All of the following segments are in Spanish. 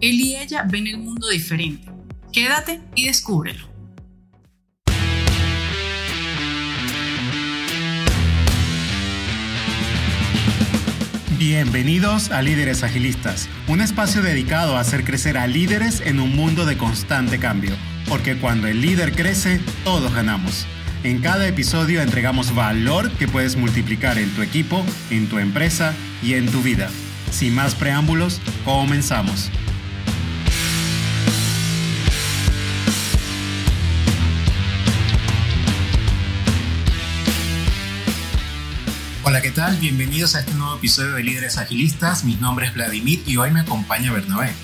él y ella ven el mundo diferente. Quédate y descúbrelo. Bienvenidos a Líderes Agilistas, un espacio dedicado a hacer crecer a líderes en un mundo de constante cambio, porque cuando el líder crece, todos ganamos. En cada episodio entregamos valor que puedes multiplicar en tu equipo, en tu empresa y en tu vida. Sin más preámbulos, comenzamos. Hola, ¿qué tal? Bienvenidos a este nuevo episodio de Líderes Agilistas. Mi nombre es Vladimir y hoy me acompaña Bernabé.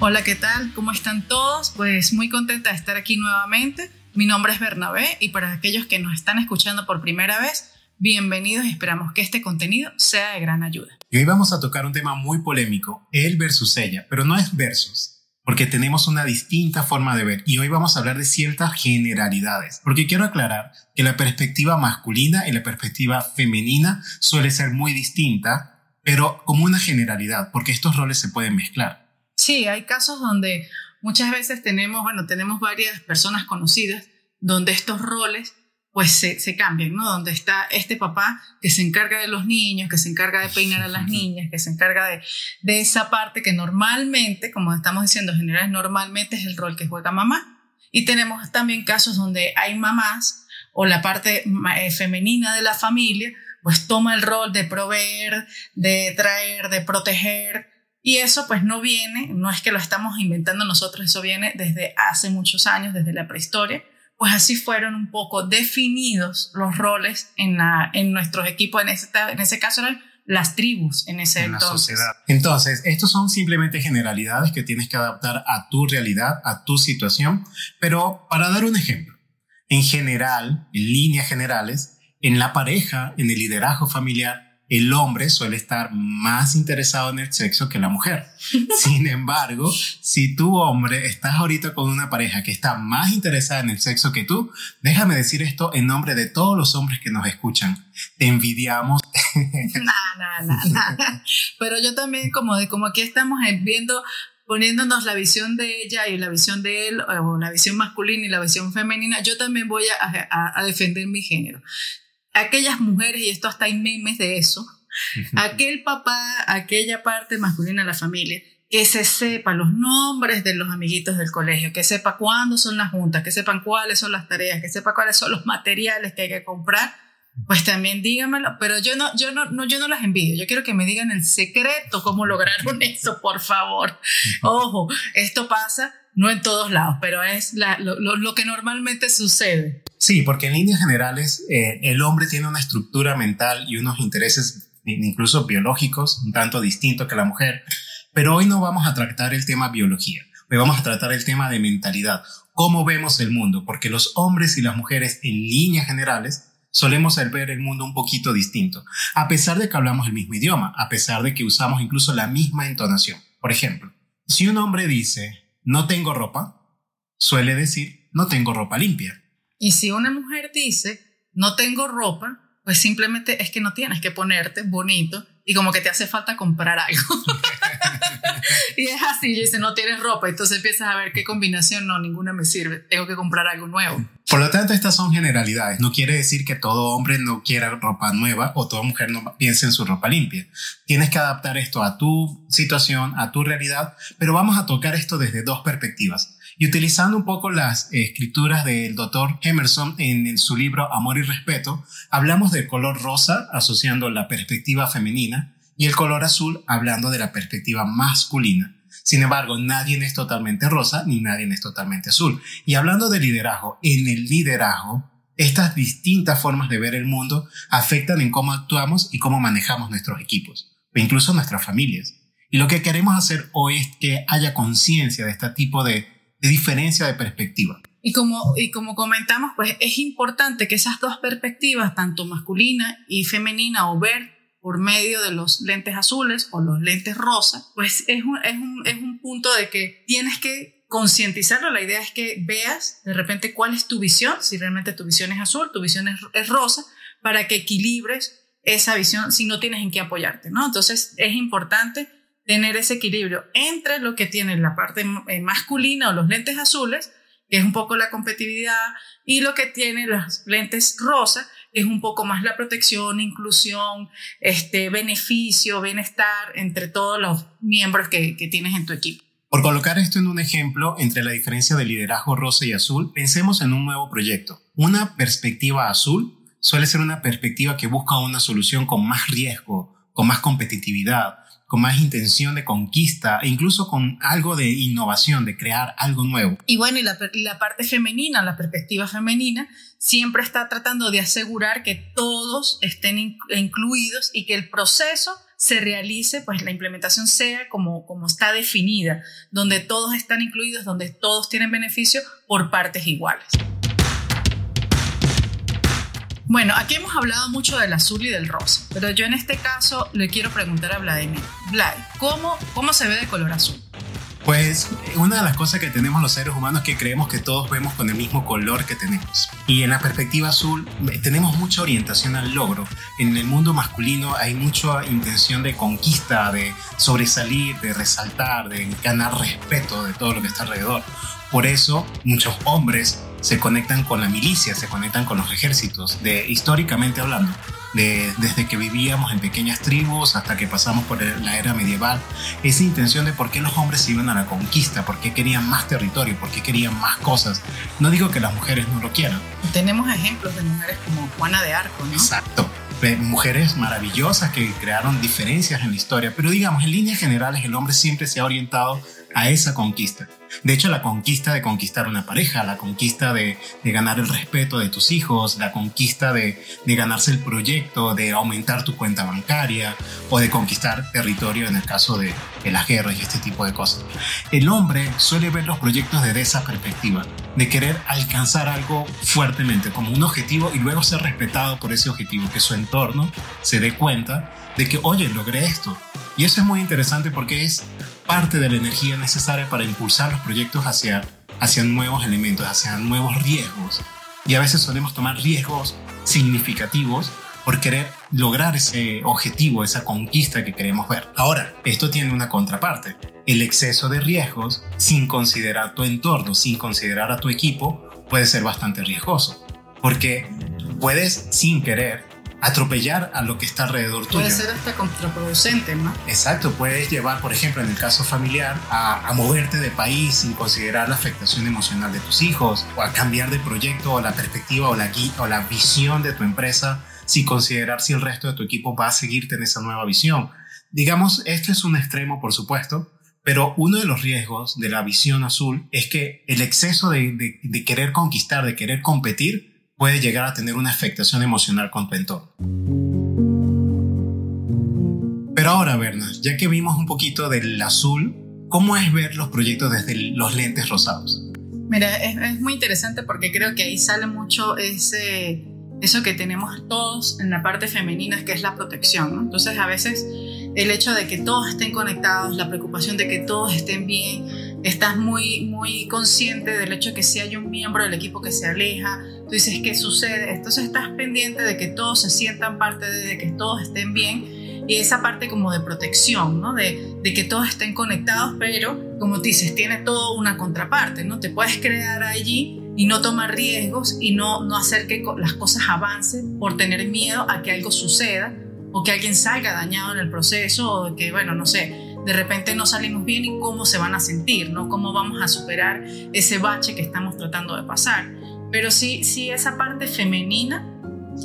Hola, ¿qué tal? ¿Cómo están todos? Pues muy contenta de estar aquí nuevamente. Mi nombre es Bernabé y para aquellos que nos están escuchando por primera vez, bienvenidos y esperamos que este contenido sea de gran ayuda. Y hoy vamos a tocar un tema muy polémico, él versus ella, pero no es versus, porque tenemos una distinta forma de ver y hoy vamos a hablar de ciertas generalidades, porque quiero aclarar que la perspectiva masculina y la perspectiva femenina suele ser muy distinta, pero como una generalidad, porque estos roles se pueden mezclar. Sí, hay casos donde muchas veces tenemos, bueno, tenemos varias personas conocidas donde estos roles pues se, se, cambian, ¿no? Donde está este papá que se encarga de los niños, que se encarga de peinar a las niñas, que se encarga de, de esa parte que normalmente, como estamos diciendo, general, normalmente es el rol que juega mamá. Y tenemos también casos donde hay mamás o la parte eh, femenina de la familia, pues toma el rol de proveer, de traer, de proteger. Y eso pues no viene, no es que lo estamos inventando nosotros, eso viene desde hace muchos años, desde la prehistoria pues así fueron un poco definidos los roles en, la, en nuestros equipos, en ese, en ese caso eran las tribus en ese entonces. sociedad. Entonces, estos son simplemente generalidades que tienes que adaptar a tu realidad, a tu situación, pero para dar un ejemplo, en general, en líneas generales, en la pareja, en el liderazgo familiar, el hombre suele estar más interesado en el sexo que la mujer. Sin embargo, si tu hombre estás ahorita con una pareja que está más interesada en el sexo que tú, déjame decir esto en nombre de todos los hombres que nos escuchan. Te envidiamos. No, no, no, Pero yo también, como, de, como aquí estamos viendo poniéndonos la visión de ella y la visión de él, o la visión masculina y la visión femenina, yo también voy a, a defender mi género aquellas mujeres, y esto hasta hay memes de eso, aquel papá, aquella parte masculina de la familia, que se sepa los nombres de los amiguitos del colegio, que sepa cuándo son las juntas, que sepan cuáles son las tareas, que sepa cuáles son los materiales que hay que comprar, pues también dígamelo, pero yo no, yo no, no, yo no las envidio, yo quiero que me digan el secreto cómo lograron eso, por favor. Ojo, esto pasa no en todos lados, pero es lo, que normalmente sucede. Sí, porque en líneas generales eh, el hombre tiene una estructura mental y unos intereses incluso biológicos un tanto distintos que la mujer, pero hoy no vamos a tratar el tema biología, hoy vamos a tratar el tema de mentalidad, cómo vemos el mundo, porque los hombres y las mujeres en líneas generales solemos ver el mundo un poquito distinto, a pesar de que hablamos el mismo idioma, a pesar de que usamos incluso la misma entonación. Por ejemplo, si un hombre dice, no tengo ropa, suele decir, no tengo ropa limpia. Y si una mujer dice, no tengo ropa, pues simplemente es que no tienes que ponerte bonito y como que te hace falta comprar algo. y es así, dice, no tienes ropa, entonces empiezas a ver qué combinación, no, ninguna me sirve, tengo que comprar algo nuevo. Por lo tanto, estas son generalidades, no quiere decir que todo hombre no quiera ropa nueva o toda mujer no piense en su ropa limpia. Tienes que adaptar esto a tu situación, a tu realidad, pero vamos a tocar esto desde dos perspectivas. Y utilizando un poco las escrituras del doctor Emerson en, su libro Amor y Respeto, hablamos del color rosa asociando la perspectiva femenina y el color azul hablando de la perspectiva masculina. Sin embargo, nadie es totalmente rosa ni nadie es totalmente azul. Y hablando de liderazgo, en el liderazgo, estas distintas formas de ver el mundo afectan en cómo actuamos y cómo manejamos nuestros equipos, e incluso nuestras familias. Y lo que queremos hacer hoy es que haya conciencia de este tipo de de diferencia de perspectiva. Y como, y como comentamos, pues es importante que esas dos perspectivas, tanto masculina y femenina, o ver por medio de los lentes azules o los lentes rosas, pues es un, es un, es un punto de que tienes que concientizarlo. La idea es que veas de repente cuál es tu visión, si realmente tu visión es azul, tu visión es, es rosa, para que equilibres esa visión si no tienes en qué apoyarte, ¿no? Entonces es importante tener ese equilibrio entre lo que tiene la parte eh, masculina o los lentes azules, que es un poco la competitividad, y lo que tiene las lentes rosas, que es un poco más la protección, inclusión, este, beneficio, bienestar entre todos los miembros que, que tienes en tu equipo. Por colocar esto en un ejemplo entre la diferencia de liderazgo rosa y azul, pensemos en un nuevo proyecto. Una perspectiva azul suele ser una perspectiva que busca una solución con más riesgo, con más competitividad, con más intención de conquista e incluso con algo de innovación, de crear algo nuevo. Y bueno, y la, parte femenina, la perspectiva femenina, siempre está tratando de asegurar que todos estén incluidos y que el proceso se realice, pues la implementación sea como, como está definida, donde todos están incluidos, donde todos tienen beneficio por partes iguales. Bueno, aquí hemos hablado mucho del azul y del rosa, pero yo en este caso le quiero preguntar a Vladimir. Vlad, ¿cómo, cómo se ve de color azul? Pues una de las cosas que tenemos los seres humanos es que creemos que todos vemos con el mismo color que tenemos. Y en la perspectiva azul eh, tenemos mucha orientación al logro. En el mundo masculino hay mucha intención de conquista, de sobresalir, de resaltar, de ganar respeto de todo lo que está alrededor. Por eso muchos hombres se conectan con la milicia, se conectan con los ejércitos, de, históricamente hablando. De, desde que vivíamos en pequeñas tribus hasta que pasamos por la era medieval, esa intención de por qué los hombres iban a la conquista, por qué querían más territorio, por qué querían más cosas. No digo que las mujeres no lo quieran. Tenemos ejemplos de mujeres como Juana de Arco, ¿no? Exacto mujeres maravillosas que crearon diferencias en la historia, pero digamos, en líneas generales el hombre siempre se ha orientado a esa conquista. De hecho, la conquista de conquistar una pareja, la conquista de, ganar el respeto de tus hijos, la conquista de, ganarse el proyecto, de aumentar tu cuenta bancaria o de conquistar territorio en el caso de, de las guerras y este tipo de cosas. El hombre suele ver los proyectos desde esa perspectiva, de querer alcanzar algo fuertemente como un objetivo y luego ser respetado por ese objetivo, que su entorno se dé cuenta de que, oye, logré esto. Y eso es muy interesante porque es parte de la energía necesaria para impulsar los proyectos hacia, hacia nuevos elementos, hacia nuevos riesgos. Y a veces solemos tomar riesgos significativos por querer lograr ese objetivo, esa conquista que queremos ver. Ahora, esto tiene una contraparte. El exceso de riesgos, sin considerar tu entorno, sin considerar a tu equipo, puede ser bastante riesgoso. Porque puedes, sin querer, atropellar a lo que está alrededor tuyo. Puede ser hasta contraproducente, ¿no? Exacto, puedes llevar, por ejemplo, en el caso familiar, a, moverte de país sin considerar la afectación emocional de tus hijos, o a cambiar de proyecto o la perspectiva o la, o la visión de tu empresa sin considerar si el resto de tu equipo va a seguirte en esa nueva visión. Digamos, este es un extremo, por supuesto, pero uno de los riesgos de la visión azul es que el exceso de, de querer conquistar, de querer competir, puede llegar a tener una afectación emocional con tu entorno. Pero ahora, Berna, ya que vimos un poquito del azul, ¿cómo es ver los proyectos desde los lentes rosados? Mira, es, muy interesante porque creo que ahí sale mucho ese, eso que tenemos todos en la parte femenina, que es la protección. Entonces, a veces el hecho de que todos estén conectados, la preocupación de que todos estén bien, estás muy, muy consciente del hecho de que si hay un miembro del equipo que se aleja, tú dices, ¿qué sucede? Entonces estás pendiente de que todos se sientan parte de, que todos estén bien y esa parte como de protección, ¿no? De, que todos estén conectados, pero como dices, tiene todo una contraparte, ¿no? Te puedes quedar allí y no tomar riesgos y no, no hacer que las cosas avancen por tener miedo a que algo suceda o que alguien salga dañado en el proceso o que, bueno, no sé, de repente no salimos bien y cómo se van a sentir, ¿no? Cómo vamos a superar ese bache que estamos tratando de pasar. Pero sí, sí esa parte femenina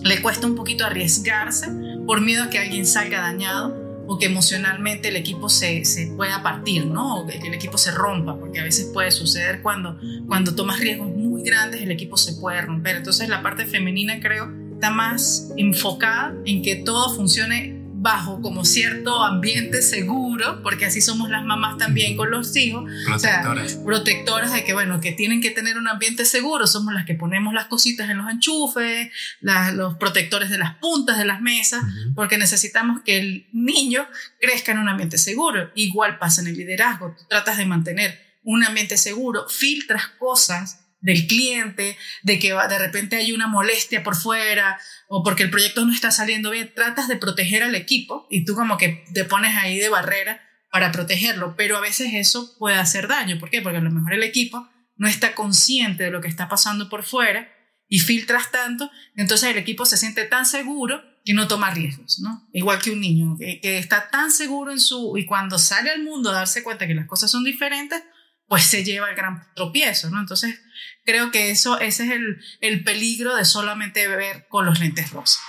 le cuesta un poquito arriesgarse por miedo a que alguien salga dañado o que emocionalmente el equipo se, se pueda partir, ¿no? O que el equipo se rompa, porque a veces puede suceder cuando, cuando tomas riesgos muy grandes, el equipo se puede romper. Entonces la parte femenina creo está más enfocada en que todo funcione bajo como cierto ambiente seguro, porque así somos las mamás también con los hijos. Protectoras. protectoras de que, bueno, que tienen que tener un ambiente seguro, somos las que ponemos las cositas en los enchufes, los protectores de las puntas de las mesas, porque necesitamos que el niño crezca en un ambiente seguro. Igual pasa en el liderazgo, tú tratas de mantener un ambiente seguro, filtras cosas del cliente, de que de repente hay una molestia por fuera o porque el proyecto no está saliendo bien, tratas de proteger al equipo y tú como que te pones ahí de barrera para protegerlo, pero a veces eso puede hacer daño. ¿Por qué? Porque a lo mejor el equipo no está consciente de lo que está pasando por fuera y filtras tanto, entonces el equipo se siente tan seguro que no toma riesgos, ¿no? Igual que un niño que, está tan seguro en su... y cuando sale al mundo a darse cuenta que las cosas son diferentes, pues se lleva el gran tropiezo, ¿no? Entonces creo que eso, ese es el, el peligro de solamente ver con los lentes rosas.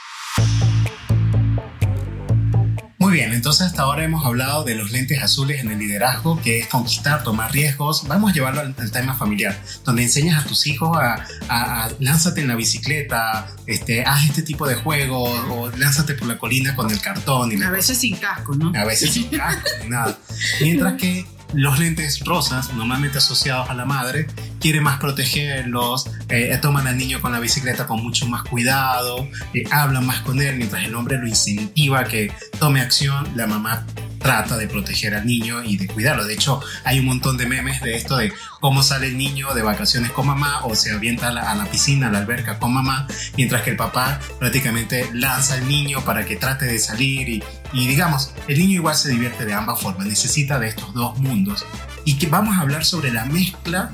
Muy bien, entonces hasta ahora hemos hablado de los lentes azules en el liderazgo, que es conquistar, tomar riesgos. Vamos a llevarlo al, tema familiar, donde enseñas a tus hijos a, a, lánzate en la bicicleta, este, haz este tipo de juegos, o lánzate por la colina con el cartón. Y a veces sin casco, ¿no? A veces sin casco, nada. Mientras que los lentes rosas, normalmente asociados a la madre, quiere más protegerlos, eh, toman al niño con la bicicleta con mucho más cuidado, eh, hablan más con él, mientras el hombre lo incentiva a que tome acción, la mamá trata de proteger al niño y de cuidarlo. De hecho, hay un montón de memes de esto de cómo sale el niño de vacaciones con mamá o se avienta a la, piscina, a la alberca con mamá, mientras que el papá prácticamente lanza al niño para que trate de salir y, y digamos, el niño igual se divierte de ambas formas, necesita de estos dos mundos. Y que vamos a hablar sobre la mezcla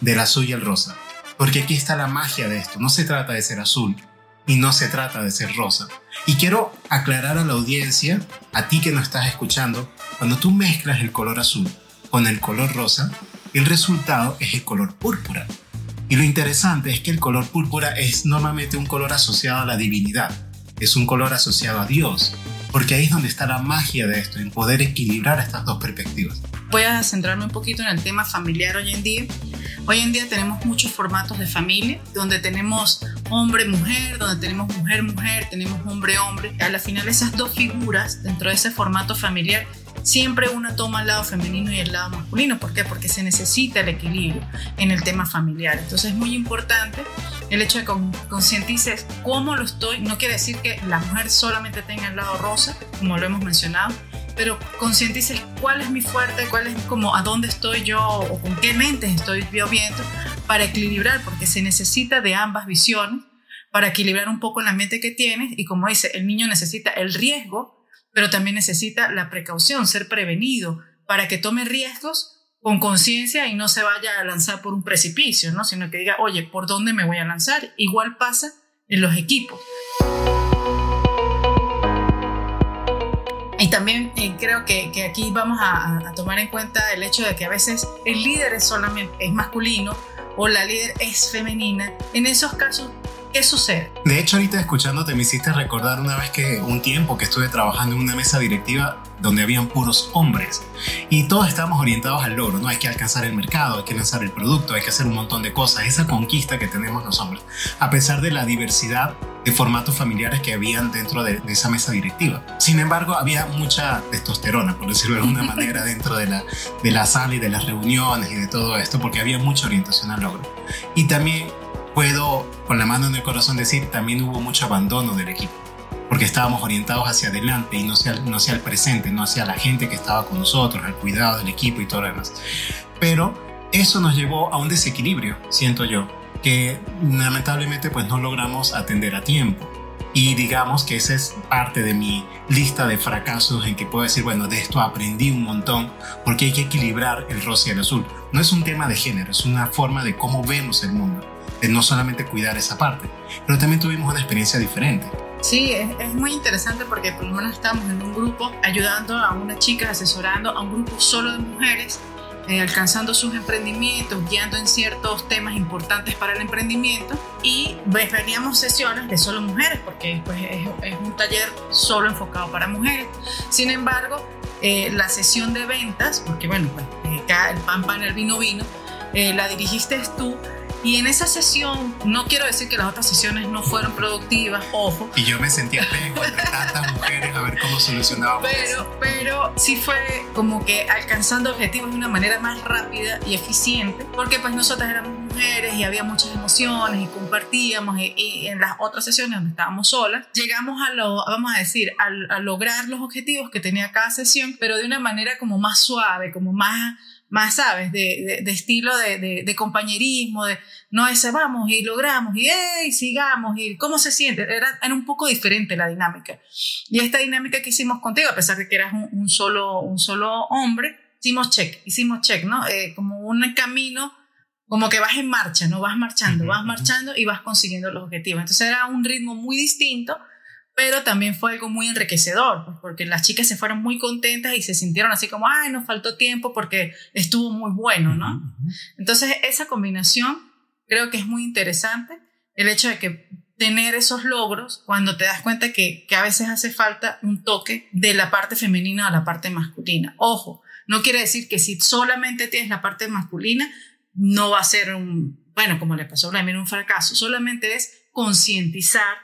del azul y el rosa. Porque aquí está la magia de esto. No se trata de ser azul y no se trata de ser rosa. Y quiero aclarar a la audiencia, a ti que nos estás escuchando, cuando tú mezclas el color azul con el color rosa, el resultado es el color púrpura. Y lo interesante es que el color púrpura es normalmente un color asociado a la divinidad, es un color asociado a Dios, porque ahí es donde está la magia de esto, en poder equilibrar estas dos perspectivas. Voy a centrarme un poquito en el tema familiar hoy en día Hoy en día tenemos muchos formatos de familia, donde tenemos hombre-mujer, donde tenemos mujer-mujer, tenemos hombre-hombre. A la final esas dos figuras dentro de ese formato familiar, siempre una toma el lado femenino y el lado masculino. ¿Por qué? Porque se necesita el equilibrio en el tema familiar. Entonces es muy importante el hecho de que concientices cómo lo estoy. No quiere decir que la mujer solamente tenga el lado rosa, como lo hemos mencionado, pero concientices cuál es mi fuerte, cuál es como a dónde estoy yo o con qué lentes estoy yo viendo para equilibrar, porque se necesita de ambas visiones para equilibrar un poco la mente que tienes y como dice, el niño necesita el riesgo, pero también necesita la precaución, ser prevenido para que tome riesgos con conciencia y no se vaya a lanzar por un precipicio, ¿no? sino que diga, oye, ¿por dónde me voy a lanzar? Igual pasa en los equipos. También eh, creo que, aquí vamos a, a, tomar en cuenta el hecho de que a veces el líder es solamente es masculino o la líder es femenina. En esos casos, ¿qué sucede? De hecho, ahorita escuchándote me hiciste recordar una vez que un tiempo que estuve trabajando en una mesa directiva donde habían puros hombres y todos estábamos orientados al logro, ¿no? Hay que alcanzar el mercado, hay que lanzar el producto, hay que hacer un montón de cosas, esa conquista que tenemos los hombres, a pesar de la diversidad de formatos familiares que habían dentro de, esa mesa directiva. Sin embargo, había mucha testosterona, por decirlo de alguna manera, dentro de la, de la sala y de las reuniones y de todo esto, porque había mucha orientación al logro. Y también puedo, con la mano en el corazón, decir, también hubo mucho abandono del equipo, porque estábamos orientados hacia adelante y no hacia, no hacia el presente, no hacia la gente que estaba con nosotros, al cuidado del equipo y todo lo demás. Pero eso nos llevó a un desequilibrio, siento yo, que lamentablemente pues no logramos atender a tiempo. Y digamos que esa es parte de mi lista de fracasos en que puedo decir, bueno, de esto aprendí un montón, porque hay que equilibrar el rosa y el azul. No es un tema de género, es una forma de cómo vemos el mundo, de no solamente cuidar esa parte, pero también tuvimos una experiencia diferente. Sí, es, es, muy interesante porque por lo menos estamos en un grupo ayudando a una chica, asesorando a un grupo solo de mujeres eh, alcanzando sus emprendimientos, guiando en ciertos temas importantes para el emprendimiento y pues, veníamos sesiones de solo mujeres porque pues, es, un taller solo enfocado para mujeres. Sin embargo, eh, la sesión de ventas, porque bueno, pues, eh, el pan pan, el vino vino, la dirigiste tú y en esa sesión, no quiero decir que las otras sesiones no fueron productivas, ojo. Y yo me sentía feliz entre tantas mujeres a ver cómo solucionábamos pero, Pero sí fue como que alcanzando objetivos de una manera más rápida y eficiente, porque pues nosotras éramos mujeres y había muchas emociones y compartíamos y, en las otras sesiones donde estábamos solas, llegamos a lo, vamos a decir, a lograr los objetivos que tenía cada sesión, pero de una manera como más suave, como más más, ¿sabes? De, de, estilo de, de, compañerismo, de no ese vamos y logramos y hey, sigamos y cómo se siente. Era, era, un poco diferente la dinámica. Y esta dinámica que hicimos contigo, a pesar de que eras un, solo, un solo hombre, hicimos check, hicimos check, ¿no? Eh, como un camino, como que vas en marcha, ¿no? Vas marchando, vas marchando y vas consiguiendo los objetivos. Entonces era un ritmo muy distinto pero también fue algo muy enriquecedor, pues, porque las chicas se fueron muy contentas y se sintieron así como, ay, nos faltó tiempo porque estuvo muy bueno, ¿no? Entonces, esa combinación creo que es muy interesante, el hecho de que tener esos logros cuando te das cuenta que, que a veces hace falta un toque de la parte femenina a la parte masculina. Ojo, no quiere decir que si solamente tienes la parte masculina, no va a ser un, bueno, como le pasó a Vladimir, un fracaso, solamente es concientizar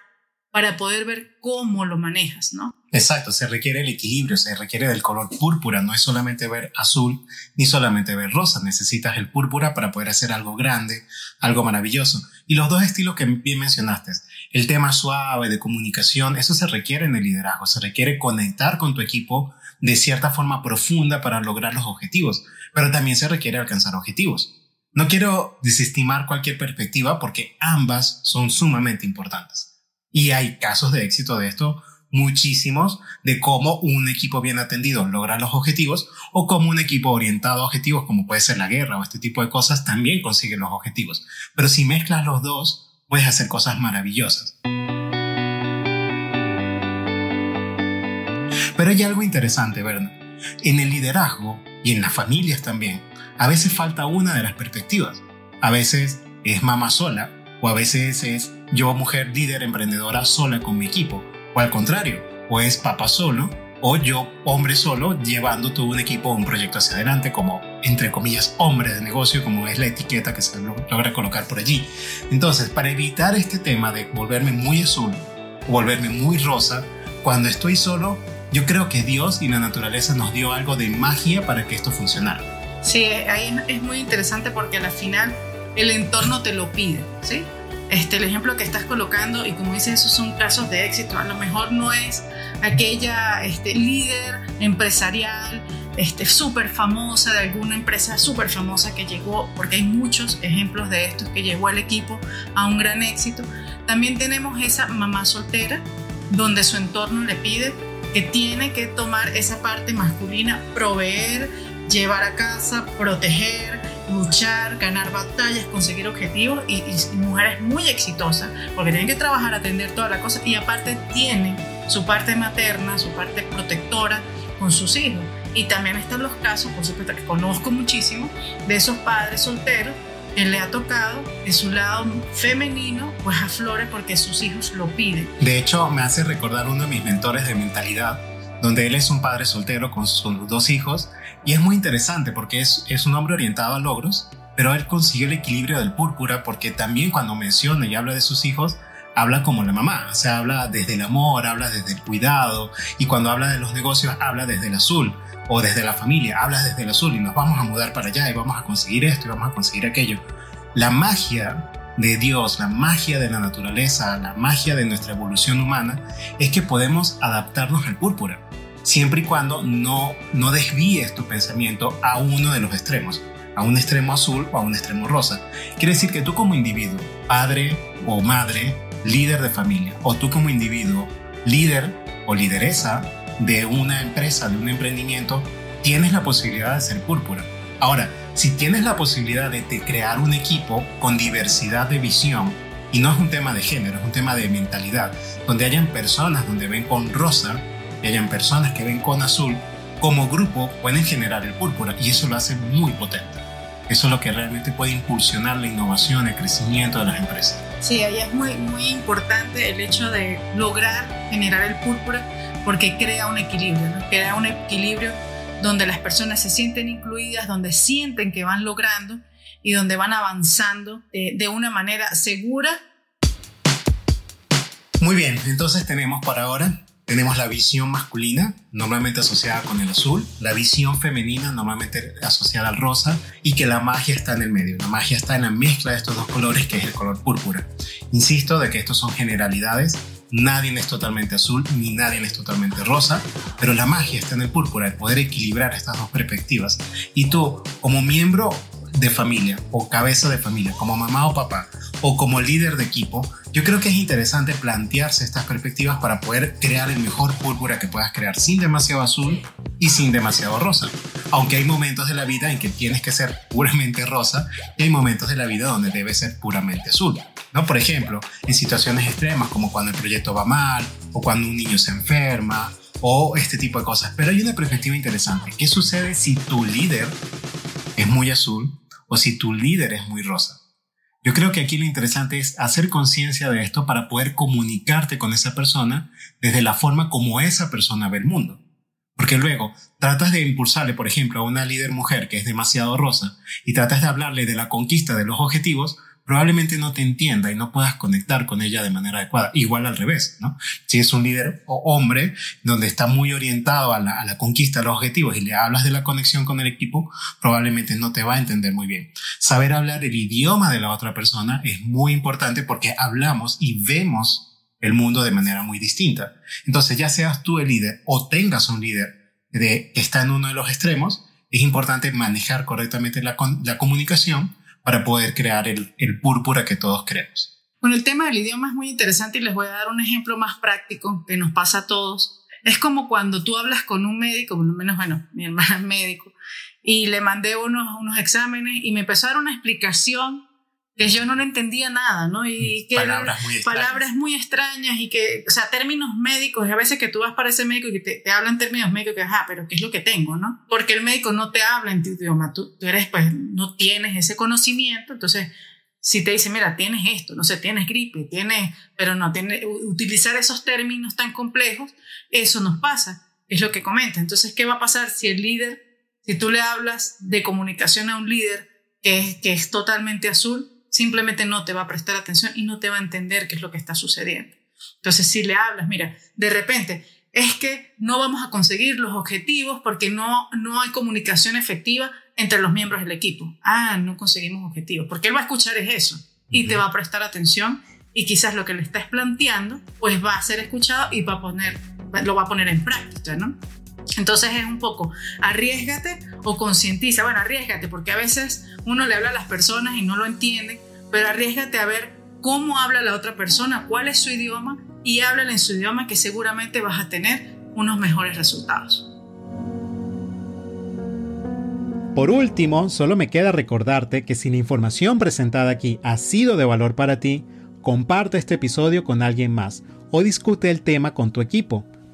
para poder ver cómo lo manejas, ¿no? Exacto, se requiere el equilibrio, se requiere del color púrpura, no es solamente ver azul ni solamente ver rosa, necesitas el púrpura para poder hacer algo grande, algo maravilloso. Y los dos estilos que bien mencionaste, el tema suave de comunicación, eso se requiere en el liderazgo, se requiere conectar con tu equipo de cierta forma profunda para lograr los objetivos, pero también se requiere alcanzar objetivos. No quiero desestimar cualquier perspectiva porque ambas son sumamente importantes. Y hay casos de éxito de esto muchísimos de cómo un equipo bien atendido logra los objetivos o cómo un equipo orientado a objetivos como puede ser la guerra o este tipo de cosas también consigue los objetivos. Pero si mezclas los dos, puedes hacer cosas maravillosas. Pero hay algo interesante, ¿verdad? En el liderazgo y en las familias también, a veces falta una de las perspectivas. A veces es mamá sola o a veces es yo mujer líder emprendedora sola con mi equipo, o al contrario, o es papá solo, o yo hombre solo llevando todo un equipo o un proyecto hacia adelante como, entre comillas, hombre de negocio, como es la etiqueta que se logra colocar por allí. Entonces, para evitar este tema de volverme muy azul volverme muy rosa, cuando estoy solo, yo creo que Dios y la naturaleza nos dio algo de magia para que esto funcionara. Sí, ahí es muy interesante porque al final el entorno te lo pide, ¿sí? Este, el ejemplo que estás colocando, y como dices, esos son casos de éxito, a lo mejor no es aquella este, líder empresarial este, súper famosa, de alguna empresa súper famosa que llegó, porque hay muchos ejemplos de estos que llegó al equipo a un gran éxito. También tenemos esa mamá soltera, donde su entorno le pide que tiene que tomar esa parte masculina, proveer, llevar a casa, proteger, luchar, ganar batallas, conseguir objetivos y, mujeres muy exitosas porque tienen que trabajar, atender toda la cosa y aparte tienen su parte materna, su parte protectora con sus hijos. Y también están los casos, por supuesto, que conozco muchísimo, de esos padres solteros que le ha tocado de su lado femenino, pues aflore porque sus hijos lo piden. De hecho, me hace recordar uno de mis mentores de mentalidad, donde él es un padre soltero con sus dos hijos y es muy interesante porque es, un hombre orientado a logros, pero él consiguió el equilibrio del púrpura porque también cuando menciona y habla de sus hijos, habla como la mamá, o sea, habla desde el amor, habla desde el cuidado y cuando habla de los negocios, habla desde el azul o desde la familia, habla desde el azul y nos vamos a mudar para allá y vamos a conseguir esto y vamos a conseguir aquello. La magia de Dios, la magia de la naturaleza, la magia de nuestra evolución humana, es que podemos adaptarnos al púrpura siempre y cuando no, no desvíes tu pensamiento a uno de los extremos, a un extremo azul o a un extremo rosa. Quiere decir que tú como individuo, padre o madre, líder de familia, o tú como individuo, líder o lideresa de una empresa, de un emprendimiento, tienes la posibilidad de ser púrpura. Ahora, si tienes la posibilidad de, de crear un equipo con diversidad de visión, y no es un tema de género, es un tema de mentalidad, donde hayan personas donde ven con rosa y hayan personas que ven con azul, como grupo pueden generar el púrpura y eso lo hace muy potente. Eso es lo que realmente puede impulsionar la innovación, el crecimiento de las empresas. Sí, ahí es muy, muy importante el hecho de lograr generar el púrpura porque crea un equilibrio, ¿no? crea un equilibrio donde las personas se sienten incluidas, donde sienten que van logrando y donde van avanzando de, de una manera segura. Muy bien, entonces tenemos por ahora tenemos la visión masculina, normalmente asociada con el azul, la visión femenina, normalmente asociada al rosa, y que la magia está en el medio. La magia está en la mezcla de estos dos colores, que es el color púrpura. Insisto de que estos son generalidades, Nadie es totalmente azul ni nadie es totalmente rosa, pero la magia está en el púrpura, el poder equilibrar estas dos perspectivas. Y tú, como miembro de familia o cabeza de familia, como mamá o papá, o como líder de equipo, yo creo que es interesante plantearse estas perspectivas para poder crear el mejor púrpura que puedas crear sin demasiado azul y sin demasiado rosa. Aunque hay momentos de la vida en que tienes que ser puramente rosa y hay momentos de la vida donde debe ser puramente azul. ¿no? Por ejemplo, en situaciones extremas como cuando el proyecto va mal o cuando un niño se enferma o este tipo de cosas. Pero hay una perspectiva interesante. ¿Qué sucede si tu líder es muy azul o si tu líder es muy rosa? Yo creo que aquí lo interesante es hacer conciencia de esto para poder comunicarte con esa persona desde la forma como esa persona ve el mundo. Porque luego tratas de impulsarle, por ejemplo, a una líder mujer que es demasiado rosa y tratas de hablarle de la conquista de los objetivos, probablemente no te entienda y no puedas conectar con ella de manera adecuada. Igual al revés, ¿no? Si es un líder o hombre donde está muy orientado a la, a la, conquista de los objetivos y le hablas de la conexión con el equipo, probablemente no te va a entender muy bien. Saber hablar el idioma de la otra persona es muy importante porque hablamos y vemos el mundo de manera muy distinta. Entonces, ya seas tú el líder o tengas un líder de, que está en uno de los extremos, es importante manejar correctamente la, la comunicación para poder crear el, el púrpura que todos queremos. Bueno, el tema del idioma es muy interesante y les voy a dar un ejemplo más práctico que nos pasa a todos. Es como cuando tú hablas con un médico, menos, bueno, mi hermana es médico, y le mandé unos, unos exámenes y me empezó a dar una explicación que yo no le entendía nada, ¿no? Y Mm, que palabras muy extrañas. palabras muy extrañas y que, o sea, términos médicos, y a veces que tú vas para ese médico y que te, te hablan términos médicos que, ajá, pero ¿qué es lo que tengo, no? Porque el médico no te habla en tu idioma, tú, tú eres, pues, no tienes ese conocimiento, entonces, si te dice, mira, tienes esto, no sé, tienes gripe, tienes, pero no tienes, utilizar esos términos tan complejos, eso nos pasa, es lo que comenta. Entonces, ¿qué va a pasar si el líder, si tú le hablas de comunicación a un líder que es, que es totalmente azul, simplemente no te va a prestar atención y no te va a entender qué es lo que está sucediendo. Entonces, si le hablas, mira, de repente, es que no vamos a conseguir los objetivos porque no, no hay comunicación efectiva entre los miembros del equipo. Ah, no conseguimos objetivos. Porque él va a escuchar es eso y te va a prestar atención y quizás lo que le estás planteando pues va a ser escuchado y va a poner, lo va a poner en práctica, ¿no? Entonces es un poco, arriesgate o concientiza. Bueno, arriesgate porque a veces uno le habla a las personas y no lo entienden, pero arriesgate a ver cómo habla la otra persona, cuál es su idioma y háblale en su idioma que seguramente vas a tener unos mejores resultados. Por último, solo me queda recordarte que si la información presentada aquí ha sido de valor para ti, comparte este episodio con alguien más o discute el tema con tu equipo.